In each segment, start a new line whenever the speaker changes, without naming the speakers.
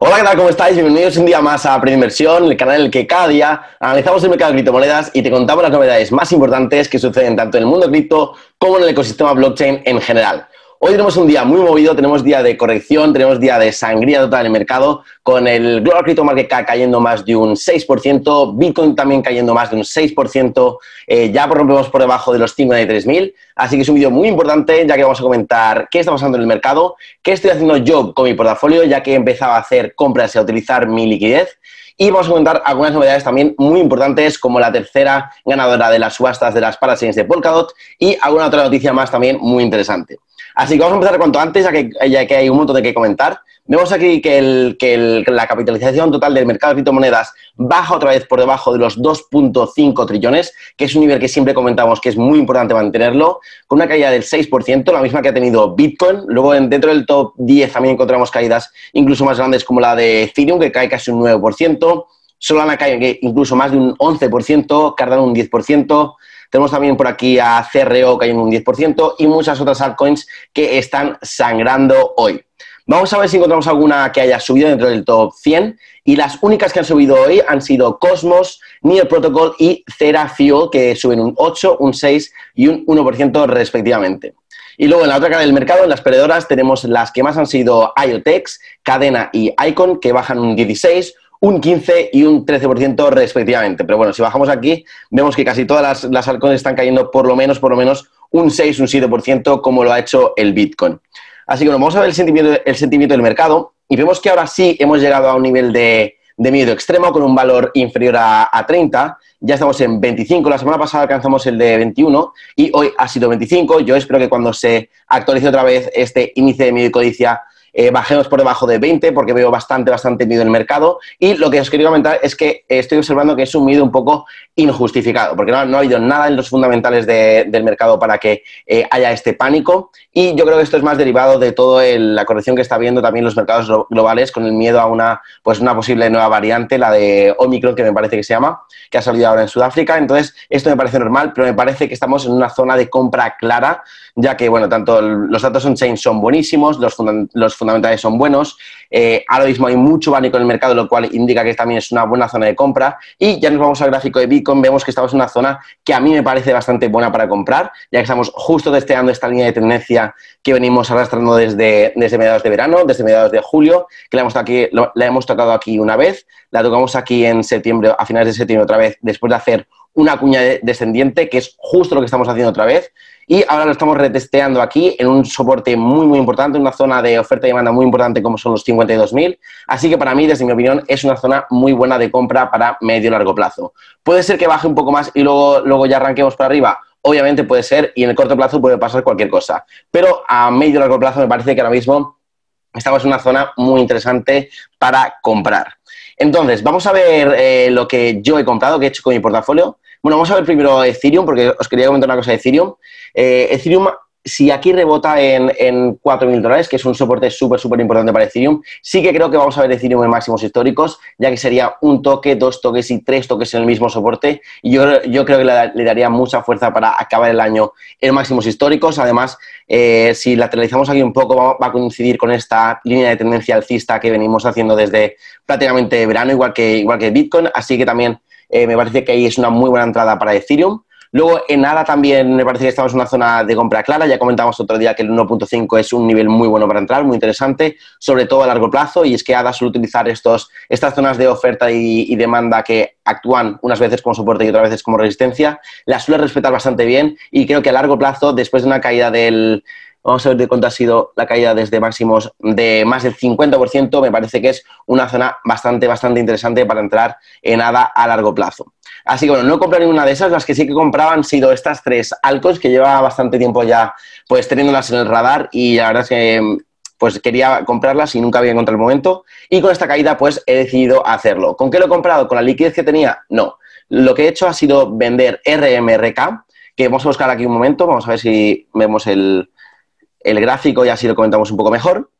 Hola, ¿qué tal? ¿Cómo estáis? Bienvenidos un día más a Inversión, el canal en el que cada día analizamos el mercado de criptomonedas y te contamos las novedades más importantes que suceden tanto en el mundo cripto como en el ecosistema blockchain en general. Hoy tenemos un día muy movido, tenemos día de corrección, tenemos día de sangría total en el mercado, con el Global Crypto Market Cap cayendo más de un 6%, Bitcoin también cayendo más de un 6%, eh, ya rompemos por debajo de los 53.000, así que es un vídeo muy importante ya que vamos a comentar qué está pasando en el mercado, qué estoy haciendo yo con mi portafolio ya que he empezado a hacer compras y a utilizar mi liquidez y vamos a comentar algunas novedades también muy importantes, como la tercera ganadora de las subastas de las Parachains de Polkadot y alguna otra noticia más también muy interesante. Así que vamos a empezar cuanto antes, ya que, hay un montón de que comentar. Vemos aquí que la capitalización total del mercado de criptomonedas baja otra vez por debajo de los 2.5 trillones, que es un nivel que siempre comentamos que es muy importante mantenerlo, con una caída del 6%, la misma que ha tenido Bitcoin. Luego, dentro del top 10 también encontramos caídas incluso más grandes como la de Ethereum, que cae casi un 9%. Solana cae incluso más de un 11%, Cardano un 10%. Tenemos también por aquí a CRO cayendo un 10% y muchas otras altcoins que están sangrando hoy. Vamos a ver si encontramos alguna que haya subido dentro del top 100 y las únicas que han subido hoy han sido Cosmos, Near Protocol y Fuel, que suben un 8, un 6 y un 1% respectivamente. Y luego en la otra cara del mercado, en las perdedoras, tenemos las que más han sido IoTex, Cadena y Icon, que bajan un 16, un 15 y un 13% respectivamente. Pero bueno, si bajamos aquí, vemos que casi todas las, las altcoins están cayendo por lo menos, por lo menos un 6, un 7%, como lo ha hecho el Bitcoin. Así que bueno, vamos a ver el sentimiento, el sentimiento del mercado y vemos que ahora sí hemos llegado a un nivel de, miedo extremo con un valor inferior a, a, 30. Ya estamos en 25. La semana pasada alcanzamos el de 21 y hoy ha sido 25. Yo espero que cuando se actualice otra vez este índice de miedo y codicia eh, bajemos por debajo de 20 porque veo bastante, bastante miedo en el mercado. Y lo que os quería comentar es que estoy observando que es un miedo un poco injustificado, porque no, ha habido nada en los fundamentales del mercado para que eh, haya este pánico. Y yo creo que esto es más derivado de toda la corrección que está viendo también los mercados globales con el miedo a una, pues una posible nueva variante, la de Omicron, que me parece que se llama, que ha salido ahora en Sudáfrica. Entonces, esto me parece normal, pero me parece que estamos en una zona de compra clara, ya que, bueno, tanto los datos on-chain son buenísimos, los, los fundamentales son buenos. Eh, ahora mismo hay mucho pánico en el mercado, lo cual indica que también es una buena zona de compra. Y ya nos vamos al gráfico de Bitcoin, vemos que estamos en una zona que a mí me parece bastante buena para comprar, ya que estamos justo testeando esta línea de tendencia que venimos arrastrando desde, desde mediados de verano, desde mediados de julio, que la hemos, aquí, la hemos tocado aquí una vez, la tocamos aquí en septiembre, a finales de septiembre otra vez, después de hacer una cuña descendiente, que es justo lo que estamos haciendo otra vez. Y ahora lo estamos retesteando aquí en un soporte muy, muy importante, una zona de oferta y demanda muy importante como son los 52.000. Así que para mí, desde mi opinión, es una zona muy buena de compra para medio y largo plazo. Puede ser que baje un poco más y luego, luego ya arranquemos para arriba. Obviamente puede ser y en el corto plazo puede pasar cualquier cosa. Pero a medio y largo plazo me parece que ahora mismo estamos en una zona muy interesante para comprar. Entonces, vamos a ver eh, lo que yo he comprado, que he hecho con mi portafolio. Bueno, vamos a ver primero Ethereum, porque os quería comentar una cosa de Ethereum. Eh, Ethereum, si aquí rebota en, en 4.000 dólares, que es un soporte súper, súper importante para Ethereum, sí que creo que vamos a ver Ethereum en máximos históricos, ya que sería un toque, dos toques y tres toques en el mismo soporte. Y yo, yo creo que le, daría mucha fuerza para acabar el año en máximos históricos. Además, eh, si lateralizamos aquí un poco, va, a coincidir con esta línea de tendencia alcista que venimos haciendo desde prácticamente verano, igual que, igual que Bitcoin. Así que también eh, me parece que ahí es una muy buena entrada para Ethereum. Luego, en ADA también me parece que estamos en una zona de compra clara. Ya comentamos otro día que el 1.5 es un nivel muy bueno para entrar, muy interesante, sobre todo a largo plazo. Y es que ADA suele utilizar estos, estas zonas de oferta y, demanda que actúan unas veces como soporte y otras veces como resistencia. Las suele respetar bastante bien y creo que a largo plazo, después de una caída del, Vamos a ver de cuánto ha sido la caída desde máximos de más del 50%. Me parece que es una zona bastante, bastante interesante para entrar en ADA a largo plazo. Así que bueno, no he comprado ninguna de esas. Las que sí que compraba han sido estas tres Alcos que lleva bastante tiempo ya pues teniéndolas en el radar y la verdad es que pues quería comprarlas y nunca había encontrado el momento. Y con esta caída, pues he decidido hacerlo. ¿Con qué lo he comprado? ¿Con la liquidez que tenía? No. Lo que he hecho ha sido vender RMRK, que vamos a buscar aquí un momento, vamos a ver si vemos el, el gráfico y así lo comentamos un poco mejor.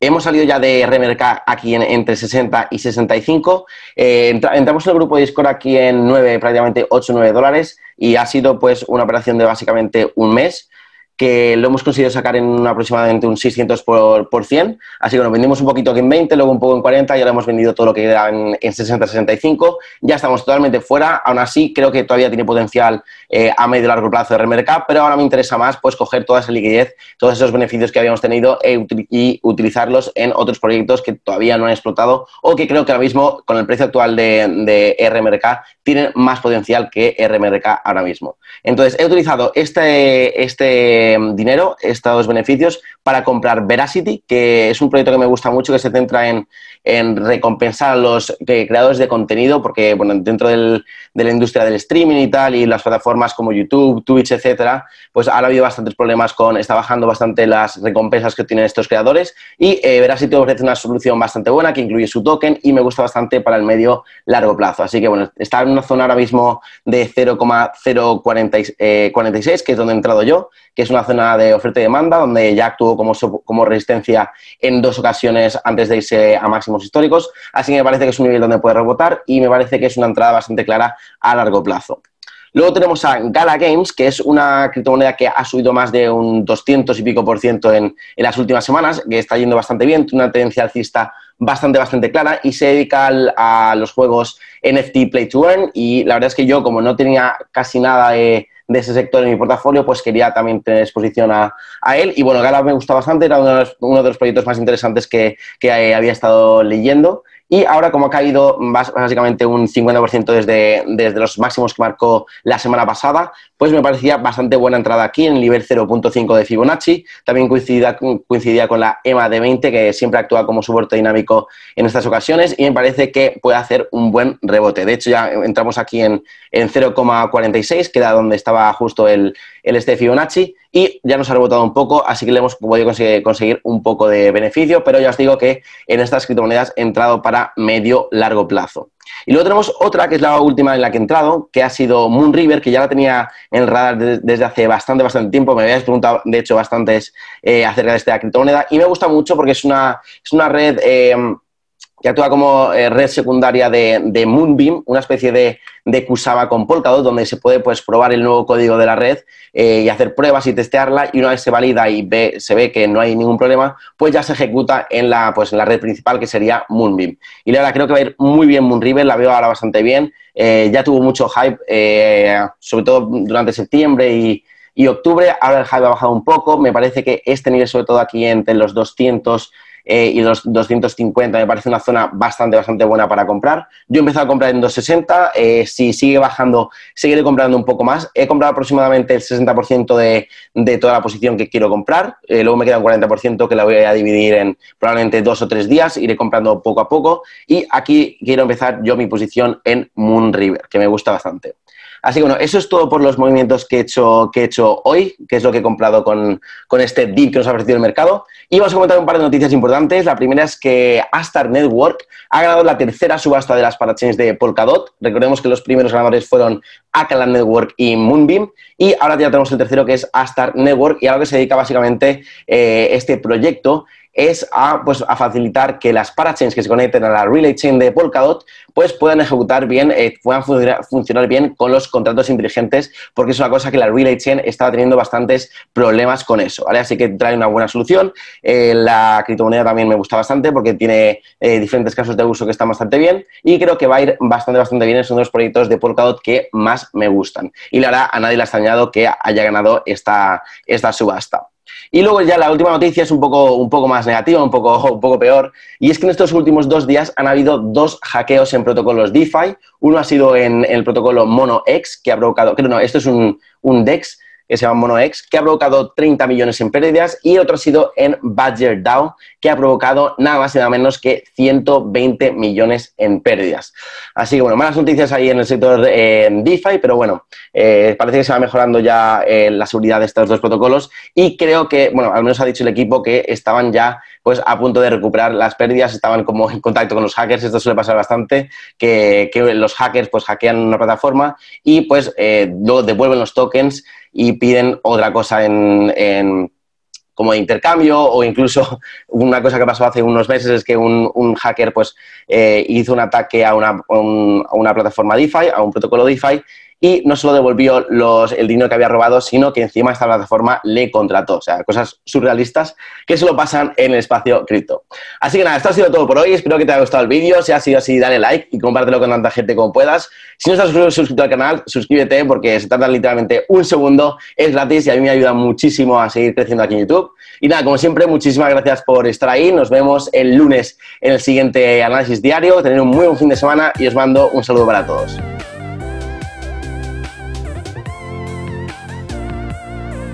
Hemos salido ya de RMRK aquí en, entre 60 y 65. Eh, entramos en el grupo de Discord aquí en 9, prácticamente 8 9 dólares y ha sido pues una operación de básicamente un mes. Que lo hemos conseguido sacar en aproximadamente un 600 por, por 100. Así que bueno, vendimos un poquito aquí en 20, luego un poco en 40 y ahora hemos vendido todo lo que queda en, 60-65. Ya estamos totalmente fuera. Aún así, creo que todavía tiene potencial eh, a medio y largo plazo de RMRK, pero ahora me interesa más pues coger toda esa liquidez, todos esos beneficios que habíamos tenido e y utilizarlos en otros proyectos que todavía no han explotado o que creo que ahora mismo, con el precio actual de, de RMRK, tienen más potencial que RMRK ahora mismo. Entonces, he utilizado este, este Em, dinero, estos beneficios, para comprar Veracity, que es un proyecto que me gusta mucho, que se centra en, recompensar a los creadores de contenido, porque bueno, dentro de la industria del streaming y tal, y las plataformas como YouTube, Twitch, etcétera, pues ha habido bastantes problemas con, está bajando bastante las recompensas que tienen estos creadores, y eh, Veracity ofrece una solución bastante buena que incluye su token y me gusta bastante para el medio largo plazo. Así que bueno, está en una zona ahora mismo de 0,046, eh, que es donde he entrado yo, que es una zona de oferta y demanda, donde ya actuó como, como resistencia en dos ocasiones antes de irse a máximos históricos. Así que me parece que es un nivel donde puede rebotar y me parece que es una entrada bastante clara a largo plazo. Luego tenemos a Gala Games, que es una criptomoneda que ha subido más de un 200 y pico por ciento en, en las últimas semanas, que está yendo bastante bien, tiene una tendencia alcista bastante, bastante clara y se dedica a los juegos NFT Play to Earn y la verdad es que yo, como no tenía casi nada de de ese sector en mi portafolio, pues quería también tener exposición a, él. Y bueno, Gala me gusta bastante, era uno de los, uno de los proyectos más interesantes que, que había estado leyendo. Y ahora, como ha caído básicamente un 50% desde, desde los máximos que marcó la semana pasada, pues me parecía bastante buena entrada aquí en el nivel 0.5 de Fibonacci. También coincidía, coincidía con la EMA de 20, que siempre actúa como soporte dinámico en estas ocasiones, y me parece que puede hacer un buen rebote. De hecho, ya entramos aquí en, en 0,46, que era donde estaba justo el, el este Fibonacci y ya nos ha rebotado un poco, así que le hemos podido conseguir, un poco de beneficio, pero ya os digo que en estas criptomonedas he entrado para medio largo plazo. Y luego tenemos otra, que es la última en la que he entrado, que ha sido Moonriver, que ya la tenía en el radar desde hace bastante, bastante tiempo. Me habías preguntado, de hecho, bastantes eh, acerca de esta criptomoneda y me gusta mucho porque es una, es una red... Eh, que actúa como eh, red secundaria de, Moonbeam, una especie de, de con Polkadot, donde se puede pues, probar el nuevo código de la red eh, y hacer pruebas y testearla, y una vez se valida y se ve que no hay ningún problema, pues ya se ejecuta en la, pues, en la red principal, que sería Moonbeam. Y la verdad creo que va a ir muy bien Moonriver, la veo ahora bastante bien, eh, ya tuvo mucho hype, sobre todo durante septiembre y, y octubre, ahora el hype ha bajado un poco, me parece que este nivel, sobre todo aquí entre los 200 eh, y los 250 me parece una zona bastante, bastante buena para comprar. Yo he empezado a comprar en 260, eh, si sigue bajando, seguiré comprando un poco más. He comprado aproximadamente el 60% de, de, toda la posición que quiero comprar, eh, luego me queda un 40% que la voy a dividir en probablemente dos o tres días, iré comprando poco a poco y aquí quiero empezar yo mi posición en Moon River, que me gusta bastante. Así que bueno, eso es todo por los movimientos que he hecho, que he hecho hoy, que es lo que he comprado con, este dip que nos ha ofrecido el mercado. Y vamos a comentar un par de noticias importantes. La primera es que Astar Network ha ganado la tercera subasta de las parachains de Polkadot. Recordemos que los primeros ganadores fueron Akalan Network y Moonbeam. Y ahora ya tenemos el tercero que es Astar Network y a lo que se dedica básicamente eh, este proyecto es a, pues, a facilitar que las parachains que se conecten a la relay chain de Polkadot pues puedan ejecutar bien, eh, puedan funcionar, bien con los contratos inteligentes, porque es una cosa que la relay chain estaba teniendo bastantes problemas con eso. Así que trae una buena solución. Eh, la criptomoneda también me gusta bastante porque tiene eh, diferentes casos de uso que están bastante bien y creo que va a ir bastante, bastante bien. Es uno de los proyectos de Polkadot que más me gustan. Y la verdad, a nadie le ha extrañado que haya ganado esta, esta subasta. Y luego ya la última noticia es un poco, un poco más negativa, un poco, un poco peor, y es que en estos últimos dos días han habido dos hackeos en protocolos DeFi. Uno ha sido en, el protocolo MonoX, que ha provocado, creo no, esto es un, un DEX, que se llama MonoX, que ha provocado 30 millones en pérdidas, y otro ha sido en Badger DAO, que ha provocado nada más y nada menos que 120 millones en pérdidas. Así que bueno, malas noticias ahí en el sector eh, DeFi, pero bueno, eh, parece que se va mejorando ya eh, la seguridad de estos dos protocolos y creo que, bueno, al menos ha dicho el equipo que estaban ya pues a punto de recuperar las pérdidas, estaban como en contacto con los hackers, esto suele pasar bastante, que, los hackers pues hackean una plataforma y pues luego devuelven los tokens y piden otra cosa en, como de intercambio o incluso una cosa que pasó hace unos meses es que un, hacker pues eh, hizo un ataque a una, a una, plataforma DeFi, a un protocolo DeFi y no solo devolvió el dinero que había robado, sino que encima esta plataforma le contrató. O sea, cosas surrealistas que solo pasan en el espacio cripto. Así que nada, esto ha sido todo por hoy. Espero que te haya gustado el vídeo. Si ha sido así, dale like y compártelo con tanta gente como puedas. Si no estás suscrito al canal, suscríbete porque se trata literalmente un segundo. Es gratis y a mí me ayuda muchísimo a seguir creciendo aquí en YouTube. Y nada, como siempre, muchísimas gracias por estar ahí. Nos vemos el lunes en el siguiente análisis diario. Tener un muy buen fin de semana y os mando un saludo para todos.